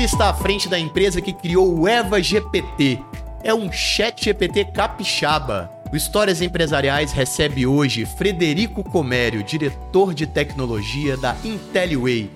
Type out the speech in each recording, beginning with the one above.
Ele está à frente da empresa que criou o Eva GPT. É um chat GPT capixaba. O Histórias Empresariais recebe hoje Frederico Comério, diretor de tecnologia da Inteliway.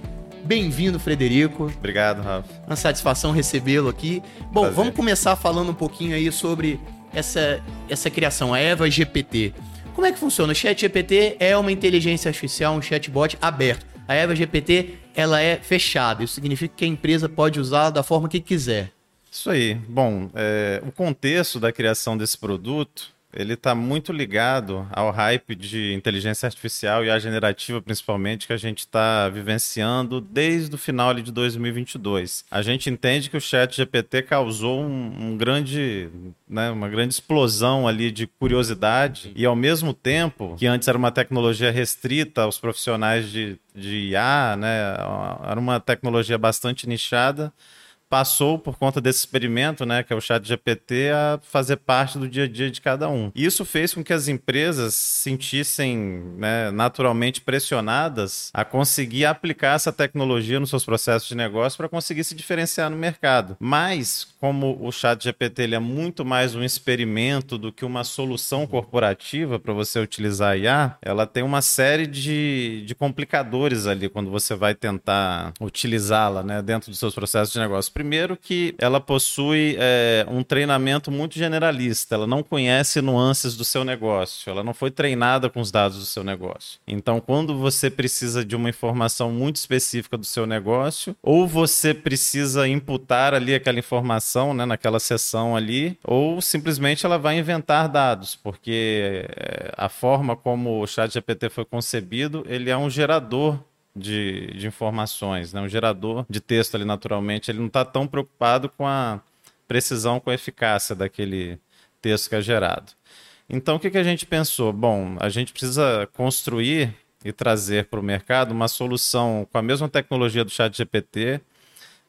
Bem-vindo, Frederico. Obrigado, Rafa. Uma satisfação recebê-lo aqui. Bom, Prazer. vamos começar falando um pouquinho aí sobre essa, essa criação, a Eva GPT. Como é que funciona? O Chat GPT é uma inteligência artificial, um chatbot aberto. A Eva GPT, ela é fechada. Isso significa que a empresa pode usar da forma que quiser. Isso aí. Bom, é, o contexto da criação desse produto ele está muito ligado ao hype de inteligência artificial e a generativa, principalmente, que a gente está vivenciando desde o final de 2022. A gente entende que o Chat GPT causou um, um grande, né, uma grande explosão ali de curiosidade e, ao mesmo tempo, que antes era uma tecnologia restrita aos profissionais de, de IA, né, era uma tecnologia bastante nichada passou por conta desse experimento, né, que é o Chat GPT, a fazer parte do dia a dia de cada um. Isso fez com que as empresas se sentissem né, naturalmente pressionadas a conseguir aplicar essa tecnologia nos seus processos de negócio para conseguir se diferenciar no mercado. Mas, como o Chat GPT ele é muito mais um experimento do que uma solução corporativa para você utilizar a IA, ela tem uma série de, de complicadores ali quando você vai tentar utilizá-la né, dentro dos seus processos de negócio Primeiro que ela possui é, um treinamento muito generalista, ela não conhece nuances do seu negócio, ela não foi treinada com os dados do seu negócio. Então, quando você precisa de uma informação muito específica do seu negócio, ou você precisa imputar ali aquela informação, né, naquela sessão ali, ou simplesmente ela vai inventar dados, porque é, a forma como o ChatGPT foi concebido, ele é um gerador de, de informações, né? um gerador de texto ali naturalmente, ele não está tão preocupado com a precisão, com a eficácia daquele texto que é gerado. Então, o que, que a gente pensou? Bom, a gente precisa construir e trazer para o mercado uma solução com a mesma tecnologia do Chat GPT,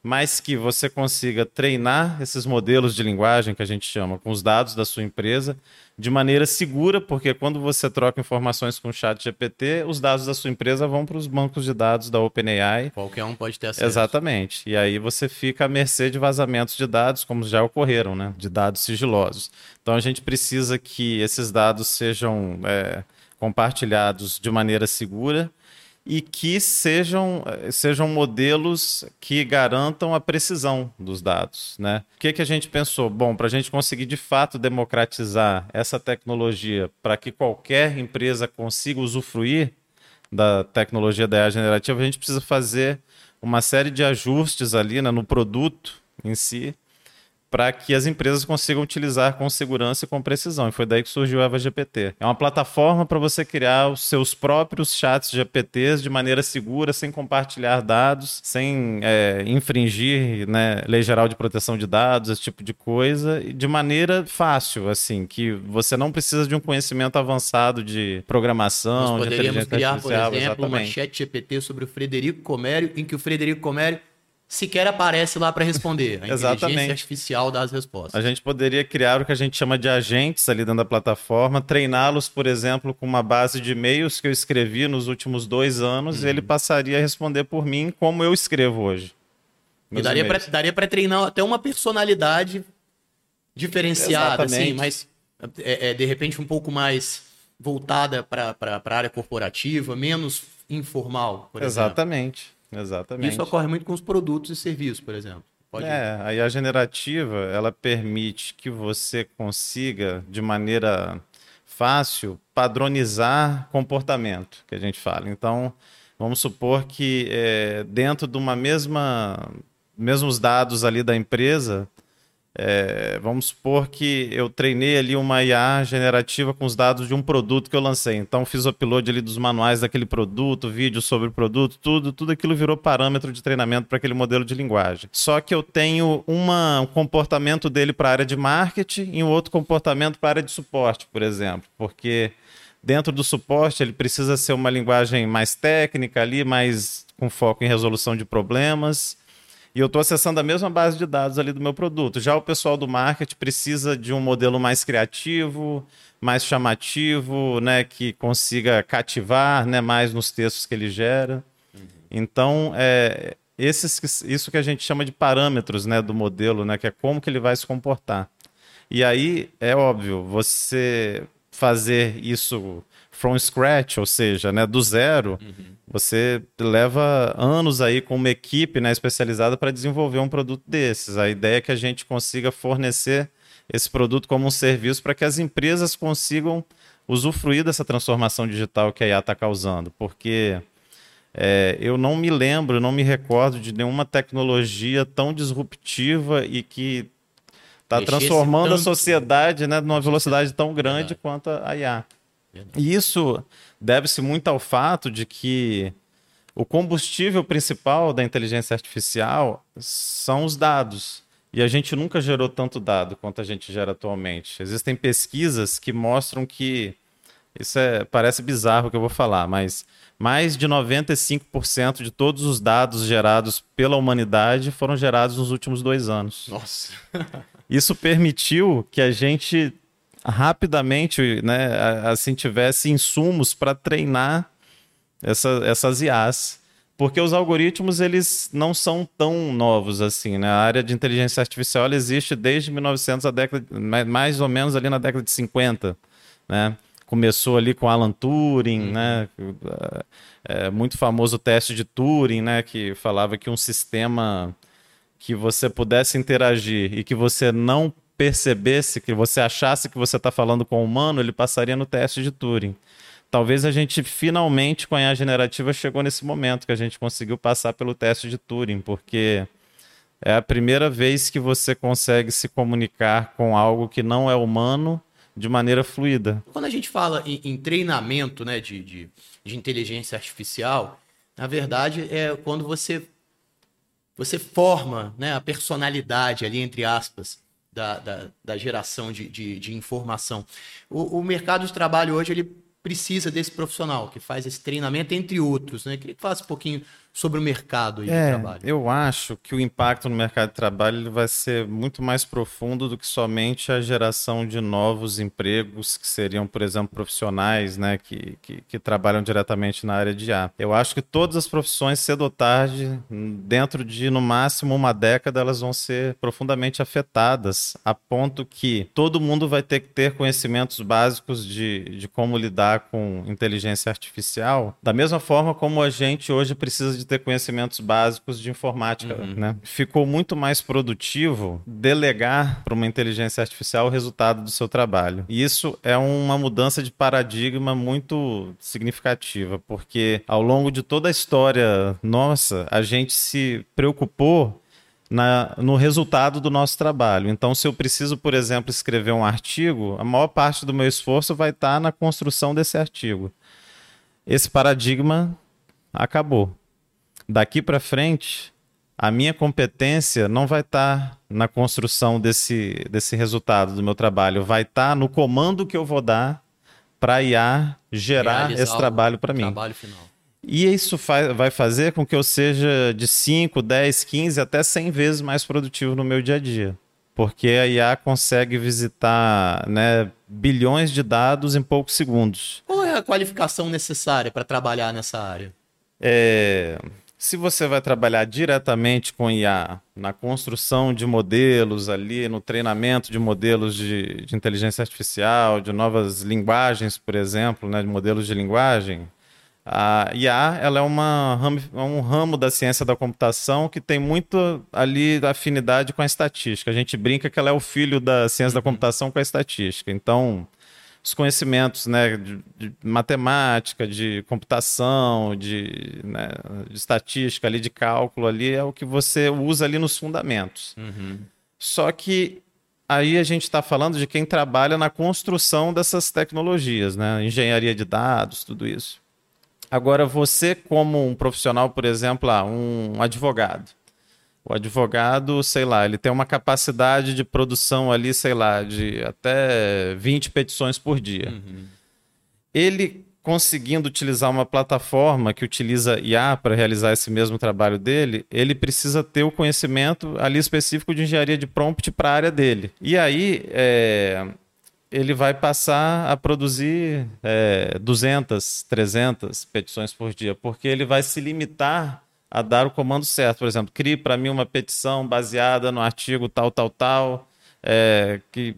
mas que você consiga treinar esses modelos de linguagem que a gente chama com os dados da sua empresa de maneira segura, porque quando você troca informações com o chat GPT, os dados da sua empresa vão para os bancos de dados da OpenAI. Qualquer um pode ter acesso. Exatamente. E aí você fica à mercê de vazamentos de dados, como já ocorreram, né? De dados sigilosos. Então a gente precisa que esses dados sejam é, compartilhados de maneira segura e que sejam, sejam modelos que garantam a precisão dos dados. Né? O que, que a gente pensou? Bom, para a gente conseguir de fato democratizar essa tecnologia para que qualquer empresa consiga usufruir da tecnologia da IA generativa, a gente precisa fazer uma série de ajustes ali né, no produto em si para que as empresas consigam utilizar com segurança e com precisão. E foi daí que surgiu o Eva GPT. É uma plataforma para você criar os seus próprios chats GPTs de maneira segura, sem compartilhar dados, sem é, infringir né, lei geral de proteção de dados, esse tipo de coisa, e de maneira fácil, assim, que você não precisa de um conhecimento avançado de programação, Nós de poderíamos criar, por exemplo, exatamente. uma chat GPT sobre o Frederico Comério, em que o Frederico Comério sequer aparece lá para responder. A inteligência artificial dá as respostas. A gente poderia criar o que a gente chama de agentes ali dentro da plataforma, treiná-los, por exemplo, com uma base de e-mails que eu escrevi nos últimos dois anos uhum. e ele passaria a responder por mim como eu escrevo hoje. E daria para daria treinar até uma personalidade diferenciada, assim, Exatamente. assim, mas é, é, de repente um pouco mais voltada para a área corporativa, menos informal, por Exatamente. exemplo. Exatamente. Isso ocorre muito com os produtos e serviços, por exemplo. Pode é, aí a generativa, ela permite que você consiga, de maneira fácil, padronizar comportamento, que a gente fala. Então, vamos supor que é, dentro de uma mesma, mesmos dados ali da empresa, é, vamos supor que eu treinei ali uma IA generativa com os dados de um produto que eu lancei. Então fiz o upload ali dos manuais daquele produto, vídeo sobre o produto, tudo, tudo aquilo virou parâmetro de treinamento para aquele modelo de linguagem. Só que eu tenho uma, um comportamento dele para a área de marketing e um outro comportamento para a área de suporte, por exemplo, porque dentro do suporte ele precisa ser uma linguagem mais técnica ali, mais com foco em resolução de problemas e eu estou acessando a mesma base de dados ali do meu produto. Já o pessoal do marketing precisa de um modelo mais criativo, mais chamativo, né, que consiga cativar né, mais nos textos que ele gera. Uhum. Então, é, esses, isso que a gente chama de parâmetros né, do modelo, né, que é como que ele vai se comportar. E aí, é óbvio, você fazer isso from scratch, ou seja, né, do zero, uhum. você leva anos aí com uma equipe né, especializada para desenvolver um produto desses. A ideia é que a gente consiga fornecer esse produto como um serviço para que as empresas consigam usufruir dessa transformação digital que a IA está causando, porque é, eu não me lembro, não me recordo de nenhuma tecnologia tão disruptiva e que está transformando tanto... a sociedade né, numa velocidade tão grande Verdade. quanto a IA. E isso deve-se muito ao fato de que o combustível principal da inteligência artificial são os dados. E a gente nunca gerou tanto dado quanto a gente gera atualmente. Existem pesquisas que mostram que isso é, parece bizarro o que eu vou falar, mas mais de 95% de todos os dados gerados pela humanidade foram gerados nos últimos dois anos. Nossa! Isso permitiu que a gente rapidamente, né, assim, tivesse insumos para treinar essa, essas IAs. Porque os algoritmos, eles não são tão novos assim, né? A área de inteligência artificial existe desde 1900, a década, mais ou menos ali na década de 50, né? começou ali com Alan Turing, uhum. né? É, muito famoso o teste de Turing, né? Que falava que um sistema que você pudesse interagir e que você não percebesse, que você achasse que você está falando com um humano, ele passaria no teste de Turing. Talvez a gente finalmente, com a IA generativa, chegou nesse momento que a gente conseguiu passar pelo teste de Turing, porque é a primeira vez que você consegue se comunicar com algo que não é humano de maneira fluida. Quando a gente fala em, em treinamento né, de, de, de, inteligência artificial, na verdade é quando você, você forma né, a personalidade ali, entre aspas, da, da, da geração de, de, de informação. O, o, mercado de trabalho hoje ele precisa desse profissional que faz esse treinamento, entre outros. Né? Queria que falasse um pouquinho sobre o mercado é, de trabalho? Eu acho que o impacto no mercado de trabalho vai ser muito mais profundo do que somente a geração de novos empregos, que seriam, por exemplo, profissionais né, que, que, que trabalham diretamente na área de A. Eu acho que todas as profissões, cedo ou tarde, dentro de no máximo uma década, elas vão ser profundamente afetadas, a ponto que todo mundo vai ter que ter conhecimentos básicos de, de como lidar com inteligência artificial, da mesma forma como a gente hoje precisa de de ter conhecimentos básicos de informática, uhum. né? Ficou muito mais produtivo delegar para uma inteligência artificial o resultado do seu trabalho. E isso é uma mudança de paradigma muito significativa, porque ao longo de toda a história nossa, a gente se preocupou na, no resultado do nosso trabalho. Então, se eu preciso, por exemplo, escrever um artigo, a maior parte do meu esforço vai estar na construção desse artigo. Esse paradigma acabou daqui para frente, a minha competência não vai estar tá na construção desse, desse resultado do meu trabalho, vai estar tá no comando que eu vou dar para IA gerar Realizar esse trabalho para mim. Trabalho. E isso faz, vai fazer com que eu seja de 5, 10, 15, até 100 vezes mais produtivo no meu dia a dia. Porque a IA consegue visitar né, bilhões de dados em poucos segundos. Qual é a qualificação necessária para trabalhar nessa área? É, se você vai trabalhar diretamente com IA na construção de modelos ali, no treinamento de modelos de, de inteligência artificial, de novas linguagens, por exemplo, né, de modelos de linguagem, a IA ela é uma, é um ramo da ciência da computação que tem muito ali afinidade com a estatística. A gente brinca que ela é o filho da ciência da uhum. computação com a estatística. Então, os conhecimentos né, de, de matemática, de computação, de, né, de, estatística, ali, de cálculo ali, é o que você usa ali nos fundamentos. Uhum. Só que aí a gente está falando de quem trabalha na construção dessas tecnologias, né? engenharia de dados, tudo isso. Agora, você, como um profissional, por exemplo, ah, um advogado, o advogado, sei lá, ele tem uma capacidade de produção ali, sei lá, de até 20 petições por dia. Uhum. Ele conseguindo utilizar uma plataforma que utiliza IA para realizar esse mesmo trabalho dele, ele precisa ter o conhecimento ali específico de engenharia de prompt para a área dele. E aí, é, ele vai passar a produzir é, 200, 300 petições por dia, porque ele vai se limitar a dar o comando certo. Por exemplo, crie para mim uma petição baseada no artigo tal, tal, tal, é, que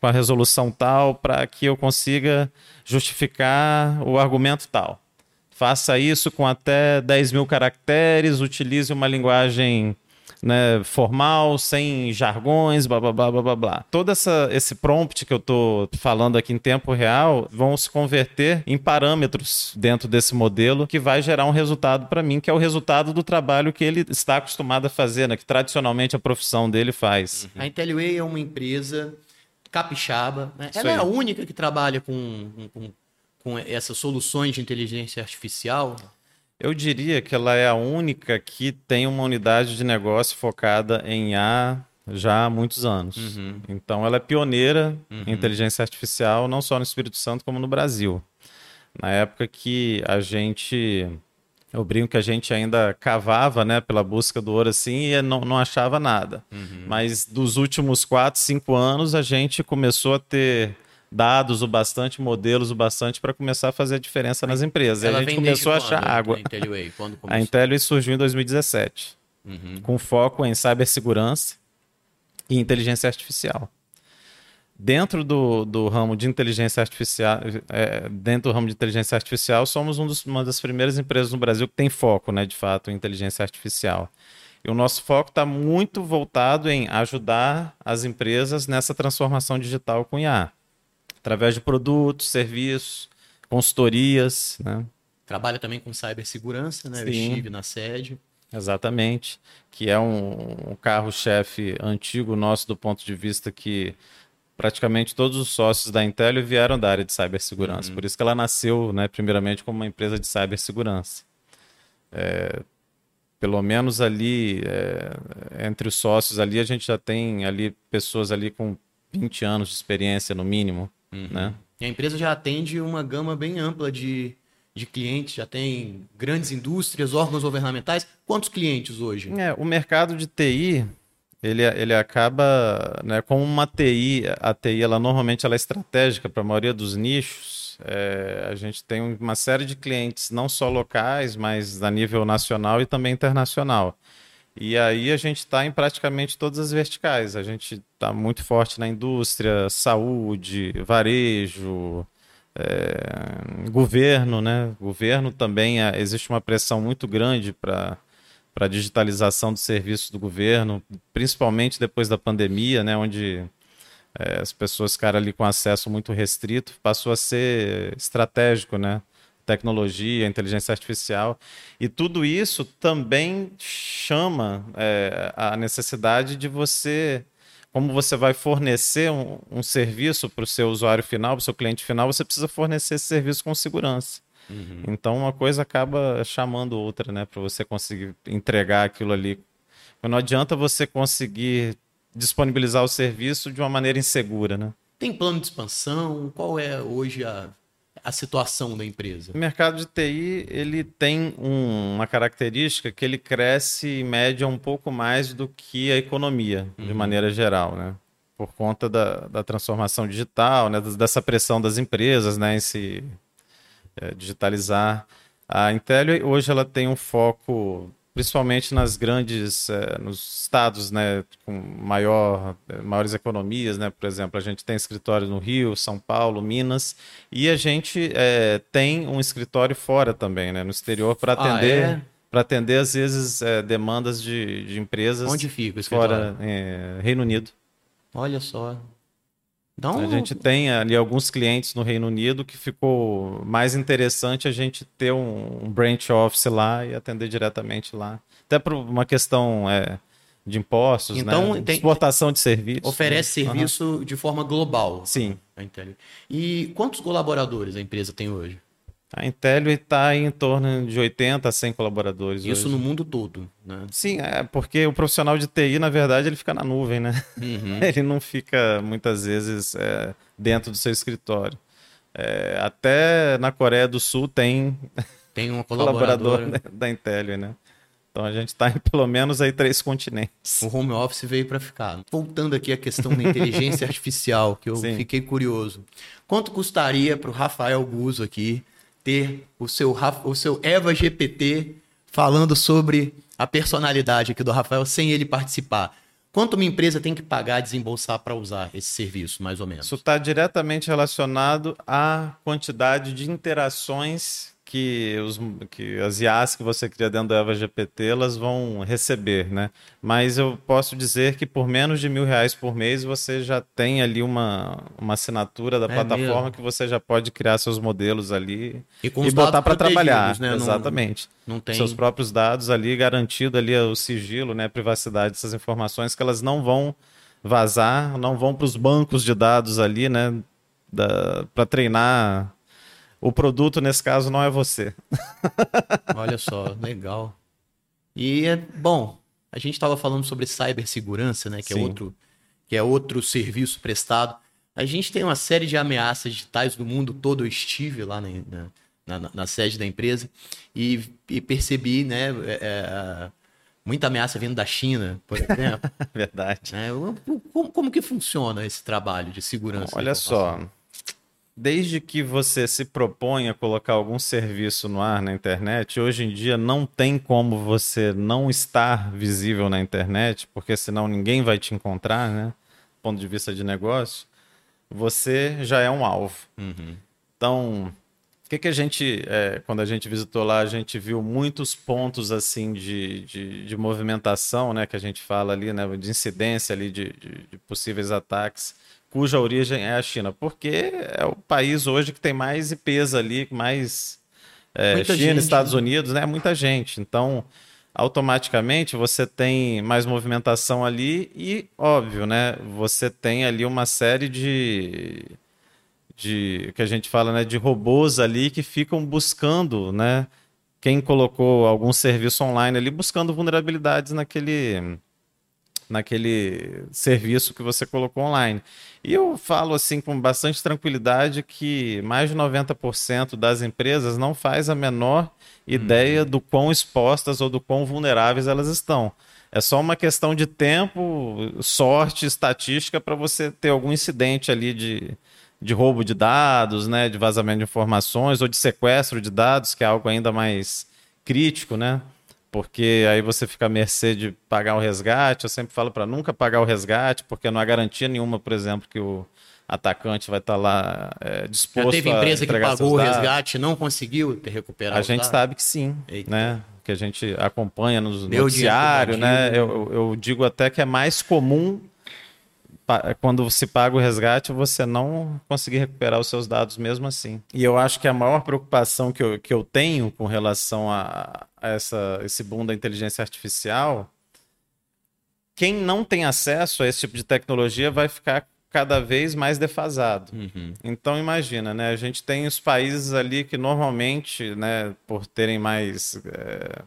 com a resolução tal, para que eu consiga justificar o argumento tal. Faça isso com até 10 mil caracteres, utilize uma linguagem né, formal, sem jargões, blá blá blá blá blá blá. Todo essa, esse prompt que eu estou falando aqui em tempo real vão se converter em parâmetros dentro desse modelo que vai gerar um resultado para mim, que é o resultado do trabalho que ele está acostumado a fazer, né, que tradicionalmente a profissão dele faz. Uhum. A Intelliway é uma empresa capixaba, né? ela é a única que trabalha com, com, com essas soluções de inteligência artificial. Eu diria que ela é a única que tem uma unidade de negócio focada em A já há muitos anos. Uhum. Então, ela é pioneira uhum. em inteligência artificial, não só no Espírito Santo, como no Brasil. Na época que a gente. Eu brinco que a gente ainda cavava né, pela busca do ouro assim e não, não achava nada. Uhum. Mas dos últimos quatro, cinco anos, a gente começou a ter dados o bastante, modelos o bastante para começar a fazer a diferença nas empresas. Ela a gente começou a achar quando, água. A Intelliway, quando começou? A Intelliway surgiu em 2017, uhum. com foco em cibersegurança e inteligência artificial. Dentro do, do ramo de inteligência artificial, é, dentro do ramo de inteligência artificial, somos um dos, uma das primeiras empresas no Brasil que tem foco, né, de fato, em inteligência artificial. E o nosso foco está muito voltado em ajudar as empresas nessa transformação digital com IA através de produtos, serviços, consultorias, né? Trabalha também com cibersegurança, né? Sim. Eu estive na sede. Exatamente, que é um, um carro-chefe antigo nosso do ponto de vista que praticamente todos os sócios da Intel vieram da área de cibersegurança. Uhum. Por isso que ela nasceu, né, primeiramente, como uma empresa de cibersegurança. É, pelo menos ali, é, entre os sócios ali, a gente já tem ali pessoas ali com 20 anos de experiência, no mínimo. Uhum. Né? E a empresa já atende uma gama bem ampla de, de clientes, já tem grandes indústrias, órgãos governamentais. Quantos clientes hoje? É, o mercado de TI, ele, ele acaba, né, como uma TI, a TI ela normalmente ela é estratégica para a maioria dos nichos. É, a gente tem uma série de clientes, não só locais, mas a nível nacional e também internacional. E aí a gente está em praticamente todas as verticais. A gente está muito forte na indústria, saúde, varejo, é, governo, né? Governo também é, existe uma pressão muito grande para para a digitalização dos serviços do governo, principalmente depois da pandemia, né, onde é, as pessoas ficaram ali com acesso muito restrito, passou a ser estratégico, né? Tecnologia, inteligência artificial. E tudo isso também chama é, a necessidade de você, como você vai fornecer um, um serviço para o seu usuário final, para o seu cliente final, você precisa fornecer esse serviço com segurança. Uhum. Então uma coisa acaba chamando outra, né? Para você conseguir entregar aquilo ali. Não adianta você conseguir disponibilizar o serviço de uma maneira insegura, né? Tem plano de expansão? Qual é hoje a a situação da empresa? O mercado de TI ele tem um, uma característica que ele cresce em média um pouco mais do que a economia, uhum. de maneira geral, né? Por conta da, da transformação digital, né? dessa pressão das empresas né? em se é, digitalizar. A Intel hoje ela tem um foco principalmente nas grandes, eh, nos estados, né, com maior, eh, maiores economias, né, por exemplo, a gente tem escritório no Rio, São Paulo, Minas, e a gente eh, tem um escritório fora também, né, no exterior para ah, atender, ah, é? para atender às vezes demandas de, de empresas. Onde fica o escritório? Fora, Reino Unido. Olha só. Então... A gente tem ali alguns clientes no Reino Unido que ficou mais interessante a gente ter um, um branch office lá e atender diretamente lá. Até por uma questão é, de impostos, então, né? Tem, exportação de serviços. Oferece né? serviço uhum. de forma global. Sim. E quantos colaboradores a empresa tem hoje? A Intel está em torno de 80 a 100 colaboradores. Isso hoje. no mundo todo, né? Sim, é porque o profissional de TI, na verdade, ele fica na nuvem, né? Uhum. Ele não fica, muitas vezes, é, dentro do seu escritório. É, até na Coreia do Sul tem, tem um colaborador da Intel, né? Então a gente está em pelo menos aí três continentes. O home office veio para ficar. Voltando aqui à questão da inteligência artificial, que eu Sim. fiquei curioso. Quanto custaria para o Rafael Guzo aqui ter o seu, o seu Eva GPT falando sobre a personalidade aqui do Rafael sem ele participar. Quanto uma empresa tem que pagar, desembolsar para usar esse serviço, mais ou menos? Isso está diretamente relacionado à quantidade de interações que, os, que as IAs que você cria dentro da Eva GPT elas vão receber, né? Mas eu posso dizer que por menos de mil reais por mês você já tem ali uma, uma assinatura da é plataforma mesmo? que você já pode criar seus modelos ali e, e botar para trabalhar. Né? Exatamente. Não, não tem... Seus próprios dados ali, garantido ali o sigilo, né? A privacidade dessas informações que elas não vão vazar, não vão para os bancos de dados ali, né? Para treinar o produto, nesse caso, não é você. Olha só, legal. E é bom, a gente estava falando sobre cibersegurança, né? Que é, outro, que é outro serviço prestado. A gente tem uma série de ameaças digitais do mundo todo. Eu estive lá na, na, na, na sede da empresa e, e percebi, né? É, é, muita ameaça vindo da China, por exemplo. Verdade. É, como, como que funciona esse trabalho de segurança? Olha só desde que você se propõe a colocar algum serviço no ar na internet, hoje em dia não tem como você não estar visível na internet, porque senão ninguém vai te encontrar, né? Do ponto de vista de negócio, você já é um alvo. Uhum. Então, o que, que a gente, é, quando a gente visitou lá, a gente viu muitos pontos assim de, de, de movimentação, né? Que a gente fala ali, né? De incidência ali de, de, de possíveis ataques cuja origem é a China, porque é o país hoje que tem mais IPs ali, mais é, China, gente, Estados né? Unidos, né? Muita gente. Então, automaticamente você tem mais movimentação ali e, óbvio, né? Você tem ali uma série de de que a gente fala, né, de robôs ali que ficam buscando, né, quem colocou algum serviço online ali buscando vulnerabilidades naquele naquele serviço que você colocou online. E eu falo assim com bastante tranquilidade que mais de 90% das empresas não faz a menor ideia uhum. do quão expostas ou do quão vulneráveis elas estão. É só uma questão de tempo, sorte, estatística para você ter algum incidente ali de, de roubo de dados, né, de vazamento de informações ou de sequestro de dados, que é algo ainda mais crítico, né? Porque aí você fica à mercê de pagar o resgate. Eu sempre falo para nunca pagar o resgate, porque não há garantia nenhuma, por exemplo, que o atacante vai estar tá lá é, disposto Já teve empresa que pagou o resgate e não conseguiu recuperar A gente sabe que sim, Eita. né? Que a gente acompanha nos noticiários, né? Eu, eu digo até que é mais comum quando se paga o resgate, você não conseguir recuperar os seus dados mesmo assim. E eu acho que a maior preocupação que eu, que eu tenho com relação a, a essa, esse boom da inteligência artificial, quem não tem acesso a esse tipo de tecnologia vai ficar cada vez mais defasado. Uhum. Então imagina, né? A gente tem os países ali que normalmente, né, por terem mais é,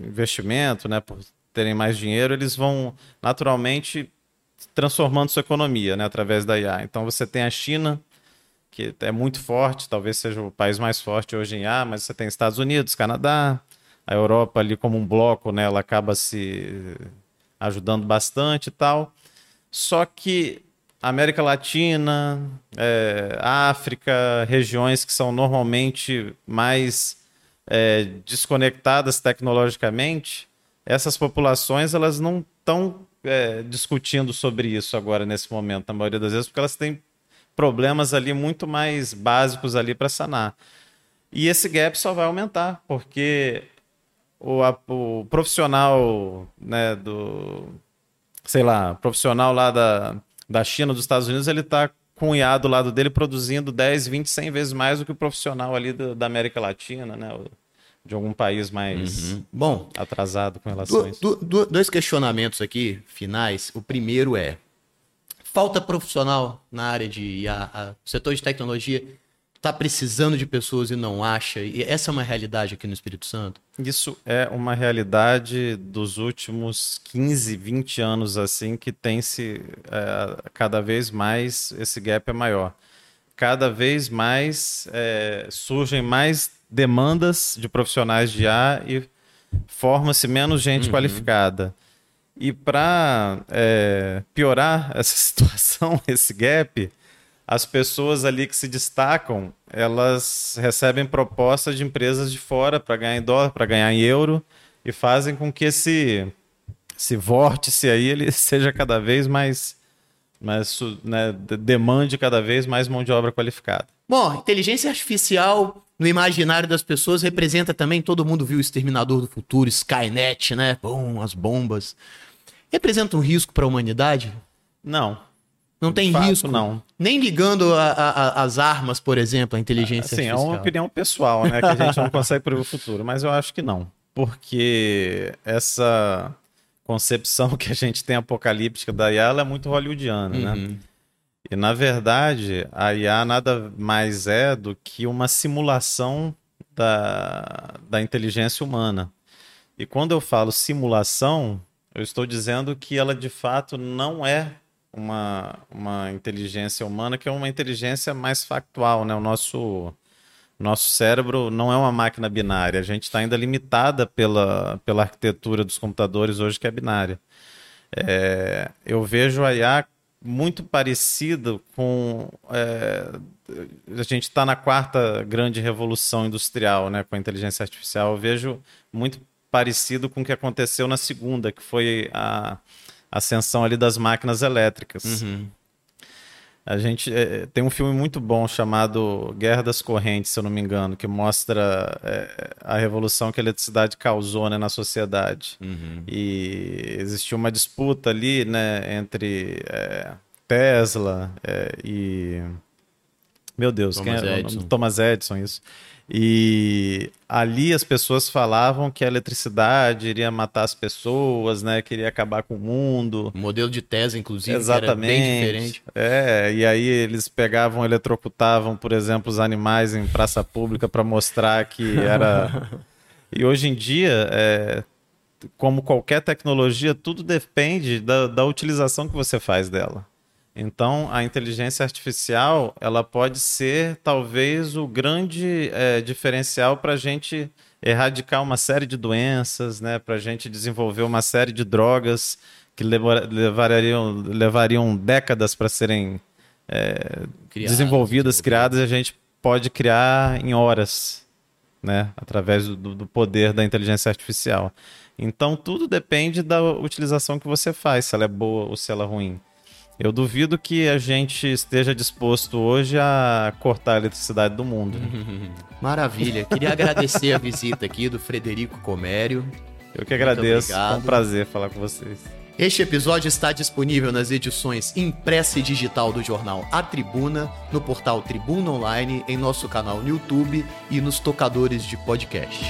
investimento, né, por terem mais dinheiro, eles vão naturalmente transformando sua economia né, através da IA. Então você tem a China, que é muito forte, talvez seja o país mais forte hoje em IA, mas você tem Estados Unidos, Canadá, a Europa ali como um bloco, né, ela acaba se ajudando bastante e tal. Só que América Latina, é, África, regiões que são normalmente mais é, desconectadas tecnologicamente, essas populações elas não estão é, discutindo sobre isso agora, nesse momento, na maioria das vezes, porque elas têm problemas ali muito mais básicos ali para sanar. E esse gap só vai aumentar, porque o, a, o profissional, né, do, sei lá, profissional lá da, da China, dos Estados Unidos, ele está o IA do lado dele produzindo 10, 20, 100 vezes mais do que o profissional ali do, da América Latina, né, de algum país mais uhum. bom atrasado com relação do, a isso. Do, dois questionamentos aqui finais. O primeiro é falta profissional na área de IA, o setor de tecnologia está precisando de pessoas e não acha. E essa é uma realidade aqui no Espírito Santo? Isso é uma realidade dos últimos 15, 20 anos assim que tem se é, cada vez mais esse gap é maior. Cada vez mais é, surgem mais demandas de profissionais de IA e forma-se menos gente uhum. qualificada. E para é, piorar essa situação, esse gap, as pessoas ali que se destacam, elas recebem propostas de empresas de fora para ganhar em dólar, para ganhar em euro e fazem com que esse esse vórtice aí ele seja cada vez mais, mais né, demande cada vez mais mão de obra qualificada. Bom, inteligência artificial no imaginário das pessoas representa também, todo mundo viu o Exterminador do Futuro, Skynet, né? Bom, as bombas. Representa um risco para a humanidade? Não. Não tem fato, risco? Não. Nem ligando a, a, as armas, por exemplo, a inteligência Sim, artificial. é uma opinião pessoal, né? Que a gente não consegue prever o futuro, mas eu acho que não. Porque essa concepção que a gente tem apocalíptica da IA é muito hollywoodiana, né? E na verdade, a IA nada mais é do que uma simulação da, da inteligência humana. E quando eu falo simulação, eu estou dizendo que ela de fato não é uma, uma inteligência humana, que é uma inteligência mais factual, né? O nosso, nosso cérebro não é uma máquina binária. A gente está ainda limitada pela, pela arquitetura dos computadores hoje, que é binária. É, eu vejo a IA muito parecido com. É, a gente está na quarta grande revolução industrial né, com a inteligência artificial. Eu vejo muito parecido com o que aconteceu na segunda, que foi a ascensão ali das máquinas elétricas. Uhum. A gente é, tem um filme muito bom chamado Guerra das Correntes, se eu não me engano, que mostra é, a revolução que a eletricidade causou né, na sociedade. Uhum. E existiu uma disputa ali né, entre é, Tesla é, e. Meu Deus, Thomas quem era? Edison. Thomas Edison, isso. E ali as pessoas falavam que a eletricidade iria matar as pessoas, né? Que iria acabar com o mundo. O modelo de Tesla, inclusive, Exatamente. que era bem diferente. É, e aí eles pegavam, eletrocutavam, por exemplo, os animais em praça pública para mostrar que era. e hoje em dia, é, como qualquer tecnologia, tudo depende da, da utilização que você faz dela. Então, a inteligência artificial ela pode ser talvez o grande é, diferencial para a gente erradicar uma série de doenças, né? para a gente desenvolver uma série de drogas que levar, levariam, levariam décadas para serem é, desenvolvidas. criadas, e a gente pode criar em horas, né? através do, do poder da inteligência artificial. Então, tudo depende da utilização que você faz, se ela é boa ou se ela é ruim. Eu duvido que a gente esteja disposto hoje a cortar a eletricidade do mundo. Maravilha. Queria agradecer a visita aqui do Frederico Comério. Eu que agradeço. Foi um prazer falar com vocês. Este episódio está disponível nas edições impressa e digital do jornal A Tribuna, no portal Tribuna Online, em nosso canal no YouTube e nos tocadores de podcast.